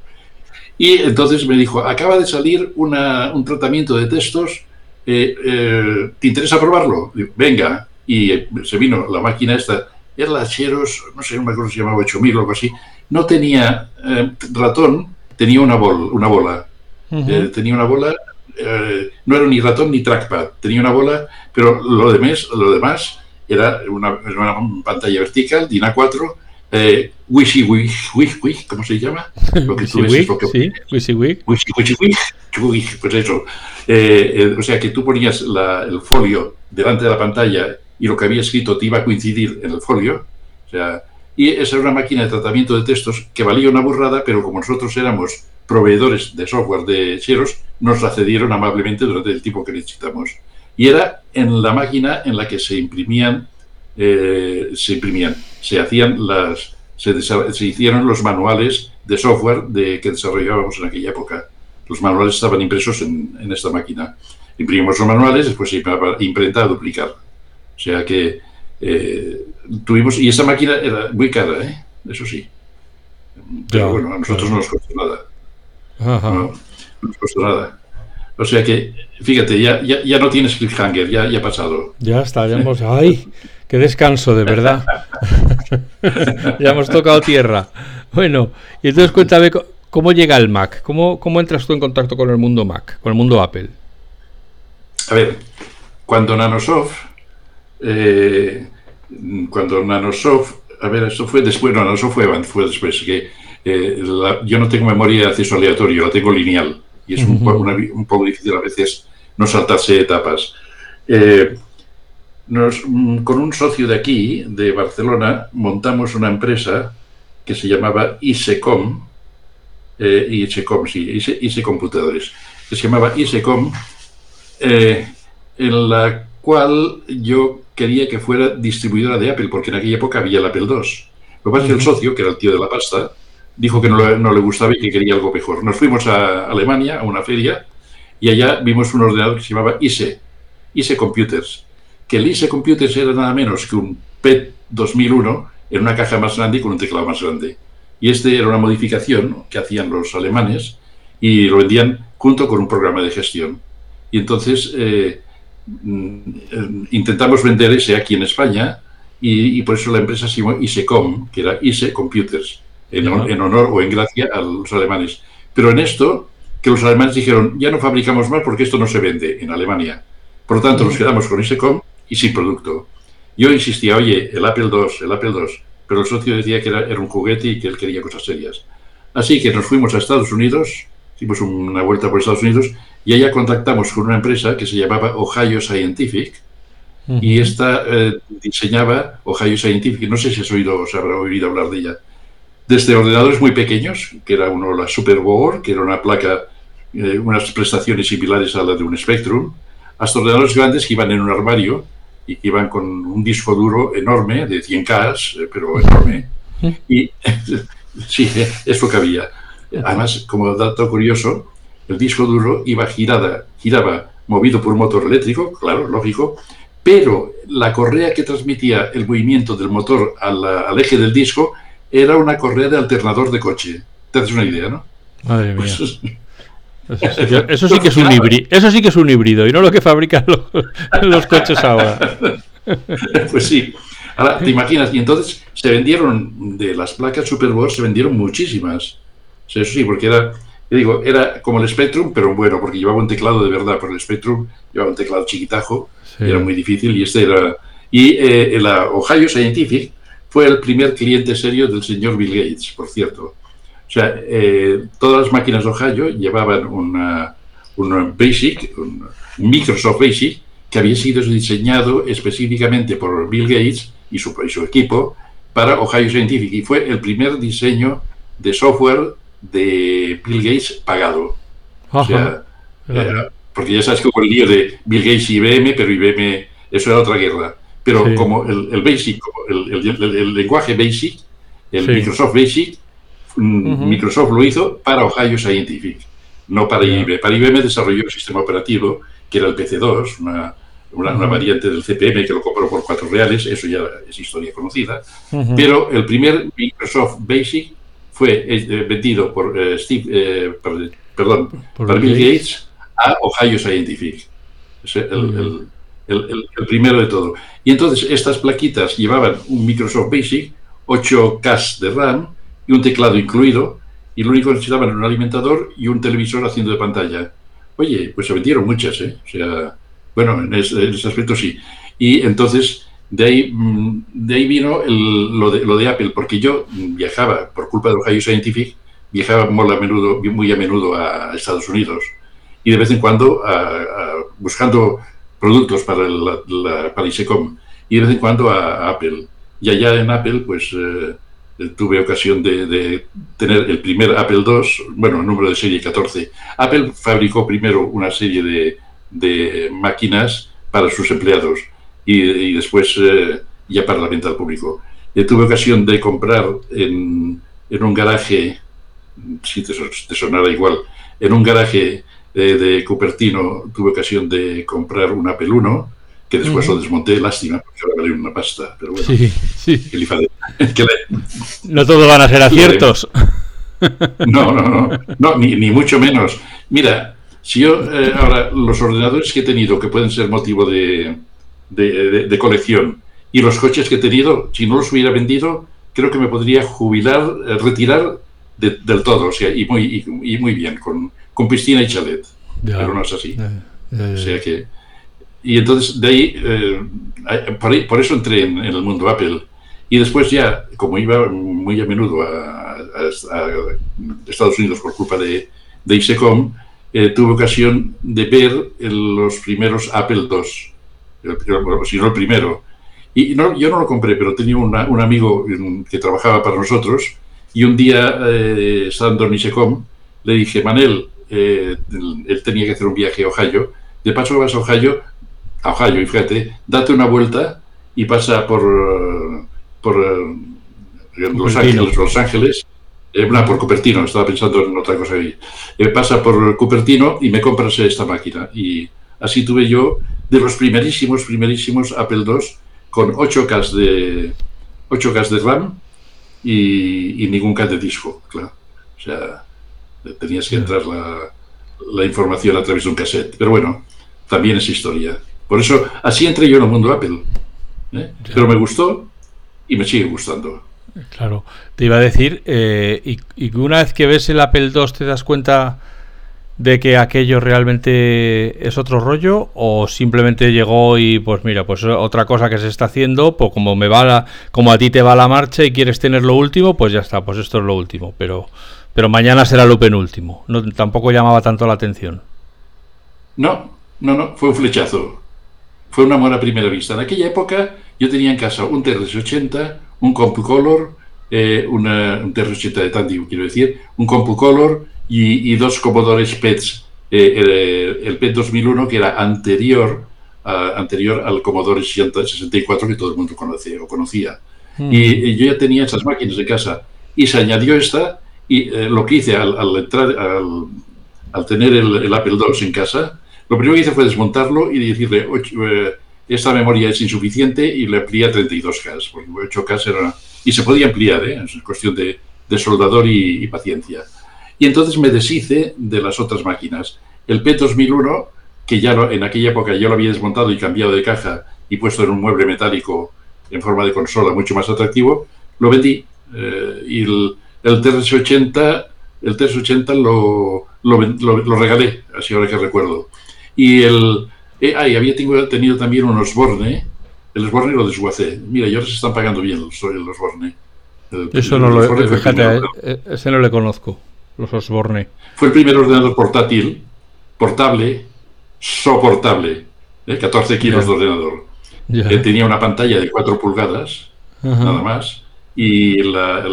Y entonces me dijo, acaba de salir una, un tratamiento de textos, ¿te interesa probarlo? Venga, y se vino la máquina esta era la Xerox, no sé, no me acuerdo si se llamaba 8000 o algo así, no tenía eh, ratón, tenía una, bol, una bola. Eh, tenía una bola, eh, no era ni ratón ni trackpad, tenía una bola, pero lo demás, lo demás era una, pantalla vertical, DIN A4, eh, WYSIWYG, ¿cómo se llama? Lo que tú ves lo que... Sí, WYSIWYG. pues eso. Eh, eh, o sea, que tú ponías el folio delante de la pantalla y lo que había escrito te iba a coincidir en el folio. O sea, y esa era una máquina de tratamiento de textos que valía una burrada, pero como nosotros éramos proveedores de software de Xerox, nos la cedieron amablemente durante el tiempo que necesitamos. Y era en la máquina en la que se imprimían, eh, se imprimían, se hacían las, se, se, hicieron los manuales de software de, que desarrollábamos en aquella época. Los manuales estaban impresos en, en esta máquina. Imprimimos los manuales, después se imprenta a duplicar. O sea que eh, tuvimos, y esa máquina era muy cara, ¿eh? eso sí. Pero bueno, a nosotros no nos costó nada. No, nos costó nada. O sea que, fíjate, ya, ya, ya no tienes cliffhanger, ya, ya ha pasado. Ya está, ya hemos. ¡Ay! ¡Qué descanso, de verdad! *laughs* ya hemos tocado tierra. Bueno, y entonces cuéntame cómo llega el Mac, cómo, cómo entras tú en contacto con el mundo Mac, con el mundo Apple. A ver, cuando Nanosoft eh, cuando Nanosoft, a ver, eso fue después, no, Nanosoft fue, fue después, que eh, yo no tengo memoria de acceso aleatorio, la tengo lineal, y es un, poco difícil a veces no saltarse etapas. Eh, mm, con un socio de aquí, de Barcelona, montamos una empresa que se llamaba ISECOM, ISECOM, sí, ISE, Computadores, que se llamaba ISECOM, en la cual yo quería que fuera distribuidora de Apple, porque en aquella época había el Apple II. Lo que pasa es que el socio, que era el tío de la pasta, dijo que no le, gustaba y que quería algo mejor. Nos fuimos a Alemania, a una feria, y allá vimos un ordenador que se llamaba ISE, ISE Computers, que el ISE Computers era nada menos que un PET 2001 en una caja más grande y con un teclado más grande. Y este era una modificación que hacían los alemanes y lo vendían junto con un programa de gestión. Y entonces eh, intentamos vender ese aquí en España y, por eso la empresa se llamó ISECOM, que era ISE Computers, en, honor o en gracia a los alemanes. Pero en esto, que los alemanes dijeron, ya no fabricamos más porque esto no se vende en Alemania. Por lo tanto, nos quedamos con ISECOM y sin producto. Yo insistía, oye, el Apple II, el Apple II, pero el socio decía que era, era un juguete y que él quería cosas serias. Así que nos fuimos a Estados Unidos, hicimos una vuelta por Estados Unidos y allá contactamos con una empresa que se llamaba Ohio Scientific y esta eh, diseñaba Ohio Scientific, no sé si has oído, os habrá oído hablar de ella, desde ordenadores muy pequeños, que era uno la Superboard, que era una placa, eh, unas prestaciones similares a la de un Spectrum, hasta ordenadores grandes que iban en un armario y que iban con un disco duro enorme, de 100K, eh, pero enorme. Y *laughs* sí, es lo que había. Además, como dato curioso, el disco duro iba girada, giraba movido por un motor eléctrico, claro, lógico, pero la correa que transmitía el movimiento del motor al, eje del disco era una correa de alternador de coche. Te haces una idea, ¿no? Madre mía. Pues, eso, sí *laughs* que, es un híbrido, eso sí que es un híbrido y no lo que fabrican los, *laughs* coches ahora. *laughs* Pues sí. Ahora, te imaginas, y entonces se vendieron de las placas Superboard, se vendieron muchísimas. Eso sí, porque era digo, era como el Spectrum, pero bueno, porque llevaba un teclado de verdad, porque el Spectrum llevaba un teclado chiquitajo, era muy difícil, y este era... Y eh, la Ohio Scientific fue el primer cliente serio del señor Bill Gates, por cierto. O sea, eh, todas las máquinas de Ohio llevaban una, un Basic, un Microsoft Basic, que había sido diseñado específicamente por Bill Gates y su, y su equipo para Ohio Scientific, y fue el primer diseño de software de Bill Gates pagado. O sea, eh, porque ya sabes que hubo el lío de Bill Gates y IBM, pero IBM, eso era otra guerra. Pero como el, Basic, el, lenguaje Basic, el Microsoft Basic, mm, Microsoft lo hizo para Ohio Scientific, no para IBM. Para IBM desarrolló el sistema operativo, que era el PC2, una, una, variante del CPM que lo compró por cuatro reales, eso ya es historia conocida. Pero el primer Microsoft Basic fue eh, vendido por eh, Steve, eh, perdón, por, Bill Gates a Ohio Scientific. el, el, primero de todo. Y entonces estas plaquitas llevaban un Microsoft Basic, 8K de RAM y un teclado incluido, y lo único que necesitaban era un alimentador y un televisor haciendo de pantalla. Oye, pues se vendieron muchas, ¿eh? O sea, bueno, en ese, aspecto sí. Y entonces de ahí, mm, de ahí vino lo, de, lo de Apple, porque yo viajaba, por culpa de Ohio Scientific, viajaba muy a menudo, muy a, menudo a Estados Unidos y de vez en cuando buscando productos para la, para ISECOM y de vez en cuando a, Apple. Y allá en Apple, pues eh, tuve ocasión de, tener el primer Apple II, bueno, el número de serie 14. Apple fabricó primero una serie de, de máquinas para sus empleados y, después eh, ya para la venta al público. Y tuve ocasión de comprar en, en un garaje, si te, te sonara igual, en un garaje de, Cupertino tuve ocasión de comprar un Apple 1, que después lo desmonté, lástima, porque ahora vale una pasta, pero bueno. Sí, sí. *laughs* No todos van a ser *laughs* aciertos. *laughs* No, no, no, no ni, ni, mucho menos. Mira, si yo eh, ahora los ordenadores que he tenido que pueden ser motivo de, de, colección y los coches que he tenido, si no los hubiera vendido, creo que me podría jubilar, eh, retirar del todo, o sea, y muy, y muy bien, con, con piscina y chalet. Pero no es así. o sea que. Y entonces de ahí, eh, por, eso entré en, el mundo Apple. Y después ya, como iba muy a menudo a, Estados Unidos por culpa de, de ISECOM, eh, tuve ocasión de ver los primeros Apple II, si no el primero. Y no, yo no lo compré, pero tenía un amigo que trabajaba para nosotros y un día, eh, estando en ISECOM, le dije, Manel, eh, él tenía que hacer un viaje a Ohio. De paso vas a Ohio, a Ohio, y fíjate, date una vuelta y pasa por, por eh, Los Ángeles, Los Ángeles, eh, por Cupertino, estaba pensando en otra cosa ahí. pasa por Cupertino y me compras esta máquina. Y así tuve yo de los primerísimos, primerísimos Apple II con 8K de, 8K de RAM y, y ningún K de disco, claro. O sea, tenías que entrar la, información a través de un cassette. Pero bueno, también es historia. Por eso, así entré yo en el mundo Apple. ¿eh? Pero me gustó y me sigue gustando. Claro, te iba a decir, eh, y, y, una vez que ves el Apple II te das cuenta de que aquello realmente es otro rollo o simplemente llegó y pues mira, pues otra cosa que se está haciendo, pues como me va como a ti te va la marcha y quieres tener lo último, pues ya está, pues esto es lo último, pero pero mañana será lo penúltimo. No, tampoco llamaba tanto la atención. No, no, no, fue un flechazo. Fue un amor a primera vista. En aquella época yo tenía en casa un TRS-80, un CompuColor, eh, una, un TRS-80 de Tandy, quiero decir, un CompuColor y, y dos Commodore PETs. Eh, el, PET 2001, que era anterior, anterior al Commodore 64 que todo el mundo conoce, o conocía. Mm. Y, yo ya tenía esas máquinas en casa. Y se añadió esta y eh, lo que hice al, entrar, al, tener el, Apple II en casa, lo primero que hice fue desmontarlo y decirle, eh, esta memoria es insuficiente y le amplié a 32K, porque 8K era... Y se podía ampliar, ¿eh? es cuestión de, soldador y, paciencia. Y entonces me deshice de las otras máquinas. El P2001, que ya en aquella época yo lo había desmontado y cambiado de caja y puesto en un mueble metálico en forma de consola mucho más atractivo, lo vendí. Eh, y el, el TRS-80 el TRS-80 lo, lo, regalé, así ahora que recuerdo. Y el... Eh, había tenido, también un Osborne, el Osborne lo desguacé. Mira, y ahora se están pagando bien los, el Osborne. Eso no lo... Fíjate, eh, ese no le conozco, los Osborne. Fue el primer ordenador portátil, portable, soportable, 14 kilos de ordenador. tenía una pantalla de 4 pulgadas, nada más y, la,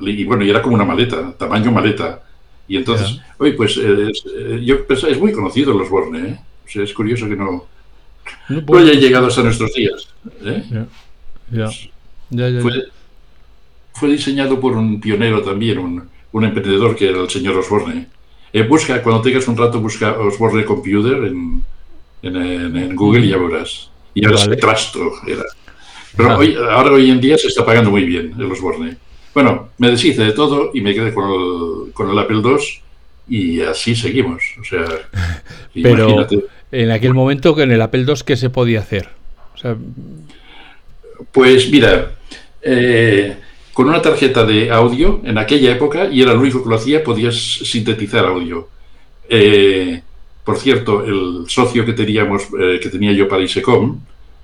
y bueno, y era como una maleta, tamaño maleta. Y entonces, oye, pues es, eh, yo es muy conocido los Borne, ¿eh? O sea, es curioso que no, no, haya llegado hasta nuestros días. ¿eh? fue, fue, diseñado por un pionero también, un, un emprendedor que era el señor Osborne. Eh, busca, cuando tengas un rato, busca Osborne Computer en, en, en, Google y ya verás. Y ahora vale. Trasto, era. Pero hoy, ahora hoy en día se está pagando muy bien el Osborne. Bueno, me deshice de todo y me quedé con el, con el Apple II y así seguimos. O sea, *laughs* Pero en aquel momento en el Apple II, ¿qué se podía hacer? Pues mira, eh, con una tarjeta de audio en aquella época, y era lo único que lo hacía, podías sintetizar audio. Eh, por cierto, el socio que teníamos, eh, que tenía yo para ISECOM,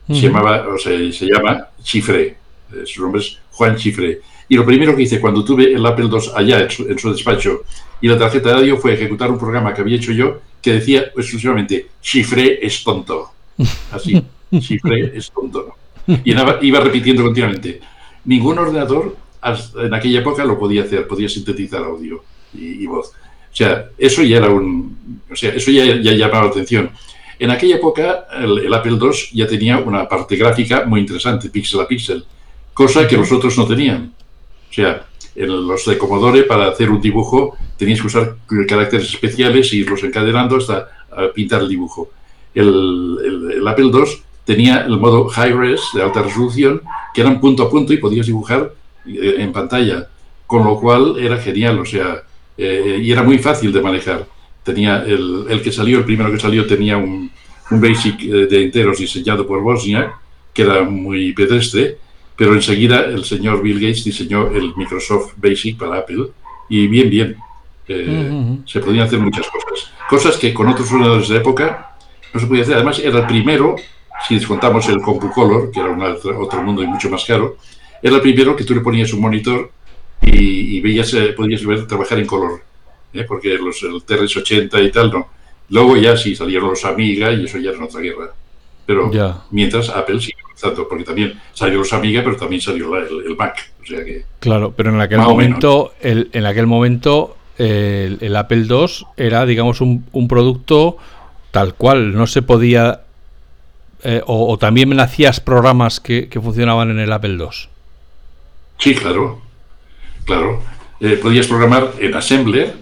se llamaba, o sea, se llama Chifré. Su nombre es Juan Chifré. Y lo primero que hice cuando tuve el Apple II allá en su, despacho y la tarjeta de audio fue ejecutar un programa que había hecho yo que decía exclusivamente Chifré es tonto. Así, *laughs* Chifré es tonto. Y iba repitiendo continuamente. Ningún ordenador en aquella época lo podía hacer, podía sintetizar audio y, voz. O sea, eso ya era un. O sea, eso ya, ya llamaba la atención. En aquella época, el, Apple II ya tenía una parte gráfica muy interesante, píxel a píxel, cosa que los otros no tenían. O sea, en los de Commodore, para hacer un dibujo, tenías que usar caracteres especiales y irlos encadenando hasta pintar el dibujo. El, el, Apple II tenía el modo high res, de alta resolución, que eran punto a punto y podías dibujar eh, en pantalla, con lo cual era genial, o sea, eh, y era muy fácil de manejar tenía el, el, que salió, el primero que salió tenía un, un basic eh, de enteros diseñado por Bosniak, que era muy pedestre, pero enseguida el señor Bill Gates diseñó el Microsoft Basic para Apple y bien, bien. Eh, se podían hacer muchas cosas. Cosas que con otros ordenadores de época no se podía hacer. Además, era el primero, si descontamos el CompuColor, que era un otro mundo y mucho más caro, era el primero que tú le ponías un monitor y, y veías, eh, podías ver trabajar en color. ¿eh? porque los, el TRS-80 y tal, no. Luego ya sí salieron los Amiga y eso ya era otra guerra. Pero mientras Apple sigue avanzando, porque también salió los Amiga, pero también salió el, Mac. O sea que, claro, pero en aquel momento, el, en aquel momento el, Apple II era, digamos, un, un producto tal cual, no se podía eh, o, también me hacías programas que, que, funcionaban en el Apple II. Sí, claro, claro. Eh, podías programar en Assembler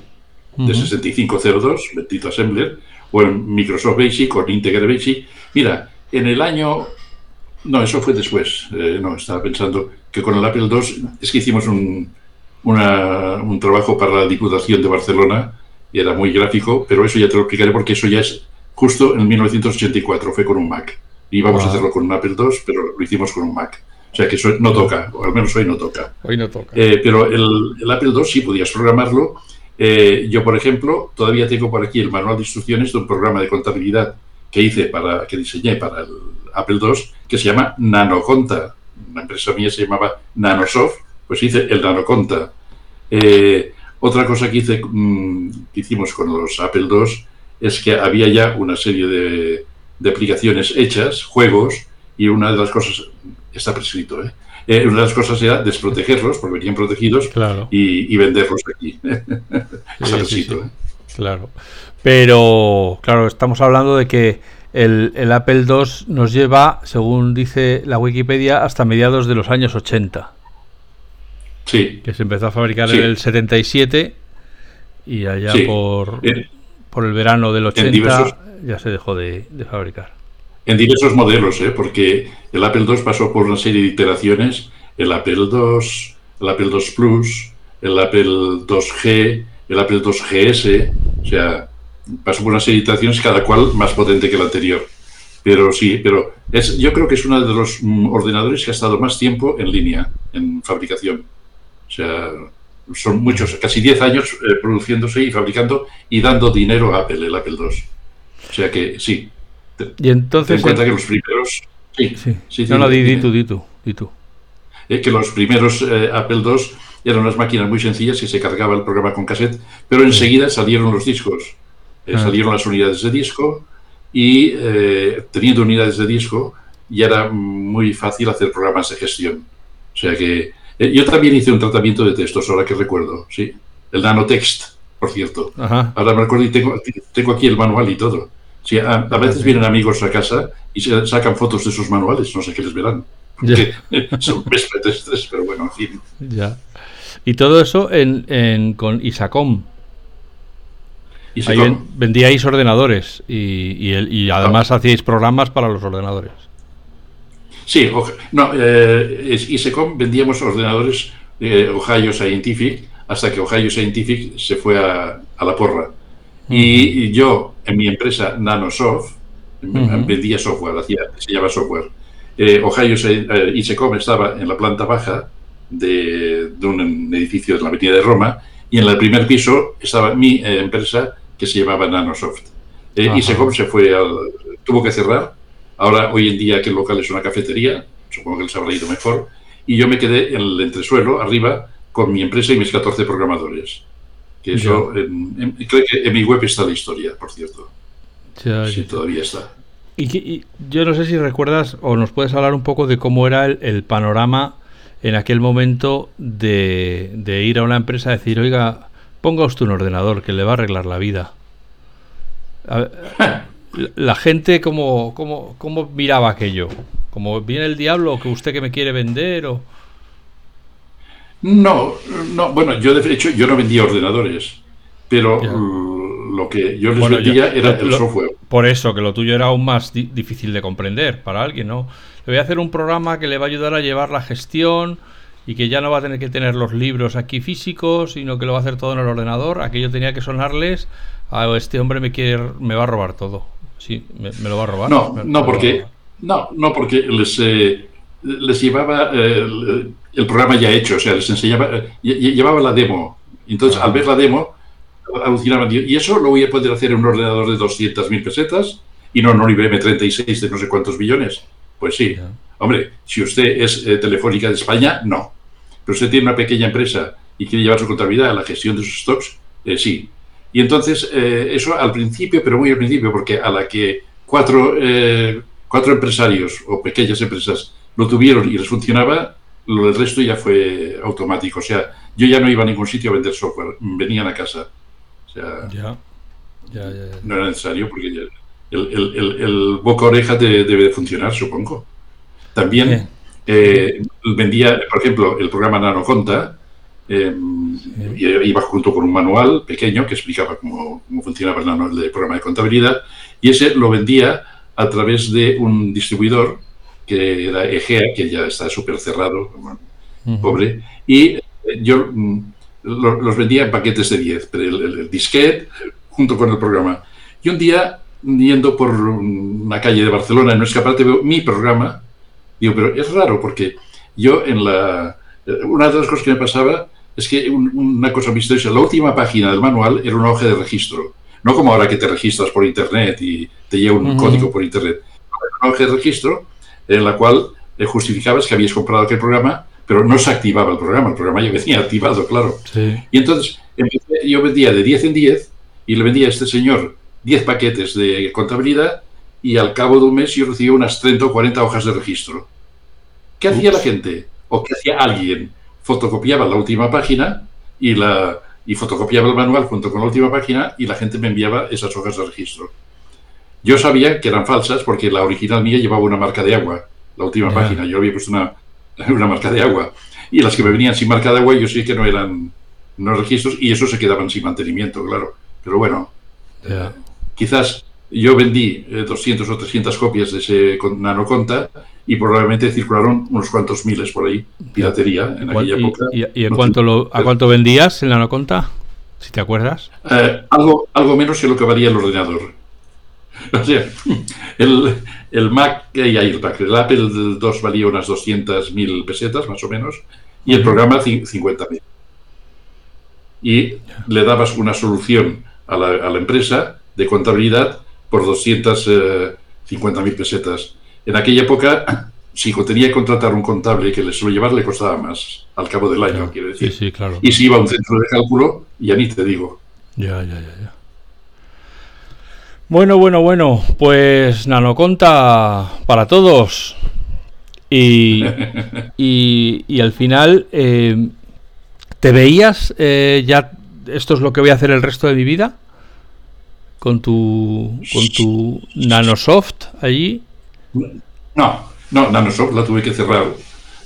de 6502, bendito Assembler, o en Microsoft Basic o en Integra Basic. Mira, en el año... No, eso fue después. Eh, no, estaba pensando que con el Apple II es que hicimos un, un trabajo para la Diputación de Barcelona y era muy gráfico, pero eso ya te lo explicaré porque eso ya es justo en 1984, fue con un Mac. Íbamos a hacerlo con un Apple II, pero lo hicimos con un Mac. O sea que eso no toca, o al menos hoy no toca. Hoy no toca. Eh, pero el, el, Apple II sí podías programarlo eh, yo, por ejemplo, todavía tengo por aquí el manual de instrucciones de un programa de contabilidad que hice para, que diseñé para el Apple II, que se llama Nanoconta. Una empresa mía se llamaba Nanosoft, pues hice el Nanoconta. Eh, otra cosa que, hice, mm, que hicimos con los Apple II es que había ya una serie de, de aplicaciones hechas, juegos, y una de las cosas, está prescrito, ¿eh? Eh, una de las cosas era desprotegerlos, porque venían protegidos, y, venderlos aquí. *laughs* ¿eh? Claro. Pero, claro, estamos hablando de que el, Apple II nos lleva, según dice la Wikipedia, hasta mediados de los años 80. Sí. Que se empezó a fabricar en el 77 y allá por, por el verano del 80 ya se dejó de fabricar en diversos modelos, ¿eh? porque el Apple II pasó por una serie de iteraciones, el Apple II, el Apple II Plus, el Apple IIG, el Apple II GS, o sea, pasó por una serie de iteraciones, cada cual más potente que el anterior. Pero sí, pero es, yo creo que es uno de los mm, ordenadores que ha estado más tiempo en línea, en fabricación. O sea, son muchos, casi 10 años eh, produciéndose y fabricando y dando dinero a Apple, el Apple II. O sea que sí, y entonces. Ten cuenta que los primeros. Sí, sí. no, no, di, tú, di tú, di tú. que los primeros eh, Apple II eran unas máquinas muy sencillas y se cargaba el programa con cassette, pero enseguida salieron los discos. Eh, ah. Salieron las unidades de disco y eh, teniendo unidades de disco ya era muy fácil hacer programas de gestión. O sea que yo también hice un tratamiento de textos, ahora que recuerdo, sí. El nanotext, por cierto. Ahora me recuerdo y tengo, tengo aquí el manual y todo. Sí, a, veces vienen amigos a casa y se sacan fotos de sus manuales, no sé qué les verán. *laughs* Son mestre pero bueno, en fin. Ya. Y todo eso en, en con Isacom. Ahí vendíais ordenadores y, y, además hacíais programas para los ordenadores. Sí, no, eh, Isacom vendíamos ordenadores de Ohio Scientific hasta que Ohio Scientific se fue a, a la porra. Y yo, en mi empresa Nanosoft, vendía software, hacía, se llama software. Eh, Ohio eh, Isecom estaba en la planta baja de, un edificio de la Avenida de Roma y en el primer piso estaba mi eh, empresa que se llamaba Nanosoft. Eh, Isecom se fue al, tuvo que cerrar Ahora, hoy en día, que el local es una cafetería, supongo que les habrá ido mejor, y yo me quedé en el entresuelo, arriba, con mi empresa y mis 14 programadores. Que eso, creo que en mi web está la historia, por cierto. sí, todavía está. Y, yo no sé si recuerdas o nos puedes hablar un poco de cómo era el, panorama en aquel momento de, de, ir a una empresa y decir, oiga, ponga usted un ordenador que le va a arreglar la vida. *laughs* la gente, ¿cómo, cómo, cómo miraba aquello? ¿Como viene el diablo o que usted que me quiere vender o...? No, no, bueno, yo de hecho yo no vendía ordenadores, pero lo que yo les vendía era el software. Por eso, que lo tuyo era aún más difícil de comprender para alguien, ¿no? Le voy a hacer un programa que le va a ayudar a llevar la gestión y que ya no va a tener que tener los libros aquí físicos, sino que lo va a hacer todo en el ordenador. Aquello tenía que sonarles a este hombre me quiere, me va a robar todo. Sí, me, lo va a robar. No, no, porque, no, no, porque les, eh, les llevaba eh, el, programa ya hecho, o sea, les enseñaba, eh, llevaba la demo. Entonces, al ver la demo, alucinaban. Y eso lo voy a poder hacer en un ordenador de 200.000 pesetas y no en un IBM 36 de no sé cuántos billones. Pues sí. Hombre, si usted es Telefónica de España, no. Pero usted tiene una pequeña empresa y quiere llevar su contabilidad a la gestión de sus stocks, sí. Y entonces, eso al principio, pero muy al principio, porque a la que cuatro, cuatro empresarios o pequeñas empresas lo tuvieron y les funcionaba, lo del resto ya fue automático. O sea, yo ya no iba a ningún sitio a vender software, venían a casa. O sea, no era necesario porque el, el, el, boca oreja debe de funcionar, supongo. También eh, vendía, por ejemplo, el programa NanoConta, eh, iba junto con un manual pequeño que explicaba cómo, cómo funcionaba el, el programa de contabilidad, y ese lo vendía a través de un distribuidor que era Egea, que ya está súper cerrado, pobre, y eh, yo mm, los vendía en paquetes de 10, pero el, disquete junto con el programa. Y un día, yendo por una calle de Barcelona en un escaparate, veo mi programa, digo, pero es raro porque yo en la... Eh, una de las cosas que me pasaba es que una cosa misteriosa, la última página del manual era una hoja de registro. No como ahora que te registras por internet y te lleva un código por internet. Una hoja de registro en la cual eh, justificabas que habías comprado aquel programa, pero no se activaba el programa, el programa ya venía *laughs* activado, claro. Y entonces yo vendía de 10 en 10 y le vendía a este señor 10 paquetes de contabilidad y al cabo de un mes yo recibía unas 30 o 40 hojas de registro. ¿Qué hacía la gente? ¿O qué hacía alguien? Fotocopiaba la última página y, la, y fotocopiaba el manual junto con la última página y la gente me enviaba esas hojas de registro. Yo sabía que eran falsas porque la original mía llevaba una marca de agua, la última página. Yo había puesto una, *laughs* una marca de agua. Y las que me venían sin marca de agua, yo sí que no eran no registros y eso se quedaban sin mantenimiento, claro. Pero bueno, quizás yo vendí 200 eh, o 300 copias de ese nanoconta y probablemente circularon unos cuantos miles por ahí, piratería en aquella época. ¿Y, a, cuánto lo, a cuánto vendías el nanoconta? Si te acuerdas. Eh, algo, algo menos que lo que valía el ordenador. *laughs* O sea, el, el Mac y el Mac, el Apple II valía unas 200.000 pesetas más o menos y el programa 50.000. Y le dabas una solución a la, a la empresa de contabilidad por 250.000 pesetas. En aquella época, *clears throat* si tenía que contratar un contable que le suelo llevar, le costaba más al cabo del año, quiero decir. Sí, sí, claro. Y si iba a un centro de cálculo, ya ni te digo. Ya, ya, ya, ya. Bueno, bueno, bueno, pues Nanoconta para todos. *laughs* Y, y, al final, eh, ¿te veías eh, ya esto es lo que voy a hacer el resto de mi vida? Con tu, con tu Nanosoft allí. No, no, Nanosoft la tuve que cerrar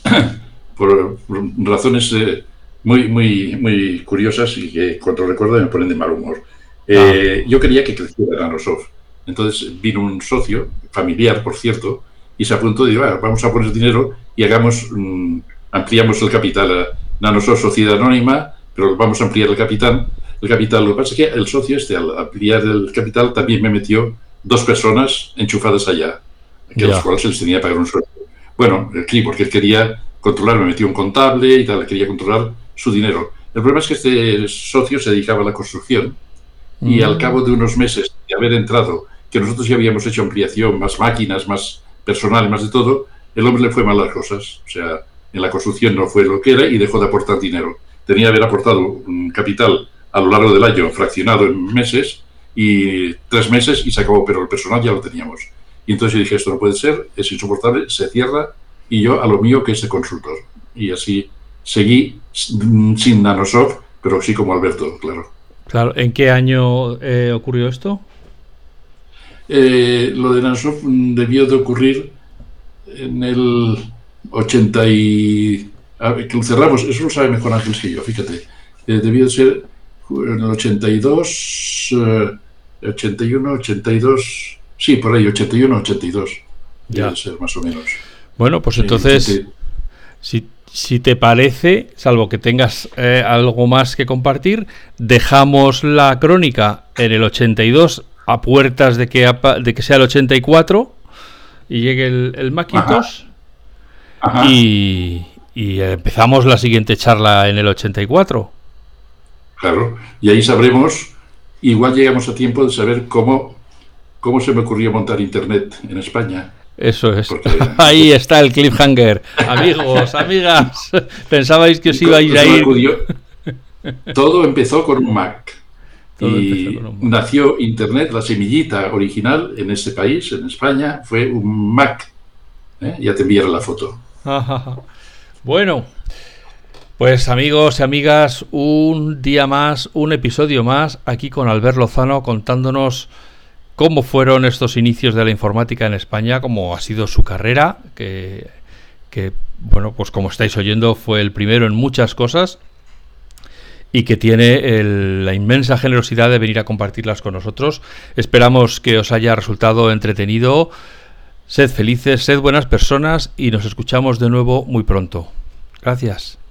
*coughs* por, razones eh, muy, muy, muy curiosas y que cuando recuerdo me ponen de mal humor. Eh, yo quería que creciera Nanosoft. Entonces vino un socio, familiar por cierto, y se apuntó y dijo, ah, vamos a poner dinero y hagamos, mm, ampliamos el capital. Nanosoft Sociedad Anónima, pero vamos a ampliar el capital. El capital, lo que pasa es que el socio este, al ampliar el capital, también me metió dos personas enchufadas allá, que a los cuales se les tenía que pagar un sueldo. Bueno, sí, porque él quería controlar, me metió un contable y tal, quería controlar su dinero. El problema es que este socio se dedicaba a la construcción y al cabo de unos meses de haber entrado que nosotros ya habíamos hecho ampliación, más máquinas, más personal, más de todo, el hombre le fue mal las cosas. O sea, en la construcción no fue lo que era y dejó de aportar dinero. Tenía que haber aportado un capital a lo largo del año, fraccionado en meses, y tres meses y se acabó, pero el personal ya lo teníamos. Y entonces yo dije, esto no puede ser, es insoportable, se cierra y yo a lo mío que es de consultor. Y así seguí sin Nanosoft, pero sí como Alberto, claro. Claro, ¿en qué año eh, ocurrió esto? Eh, lo de Nanosoft debió de ocurrir en el 80 y... que lo cerramos, eso lo sabe mejor Ángel que yo, fíjate. Eh, debió de ser en el 82, 81, 82, sí, por ahí, 81, 82. Ya. Debe ser más o menos. Bueno, pues entonces, si, si, te parece, salvo que tengas eh, algo más que compartir, dejamos la crónica en el 82 a puertas de que, de que sea el 84 y llegue el, el Macintosh. Y, y empezamos la siguiente charla en el 84. Claro, y ahí sabremos, igual llegamos a tiempo de saber cómo, cómo se me ocurrió montar Internet en España. Eso es. *laughs* Ahí está el cliffhanger. Amigos, *laughs* amigas, pensabais que os ibais a ir. *laughs* Todo empezó con un Mac. y nació Internet, la semillita original en este país, en España, fue un Mac. ¿eh? Ya te enviaré la foto. bueno, pues amigos y amigas, un día más, un episodio más, aquí con Albert Lozano contándonos cómo fueron estos inicios de la informática en España, cómo ha sido su carrera, que, bueno, pues como estáis oyendo, fue el primero en muchas cosas y que tiene la inmensa generosidad de venir a compartirlas con nosotros. Esperamos que os haya resultado entretenido. Sed felices, sed buenas personas y nos escuchamos de nuevo muy pronto. Gracias.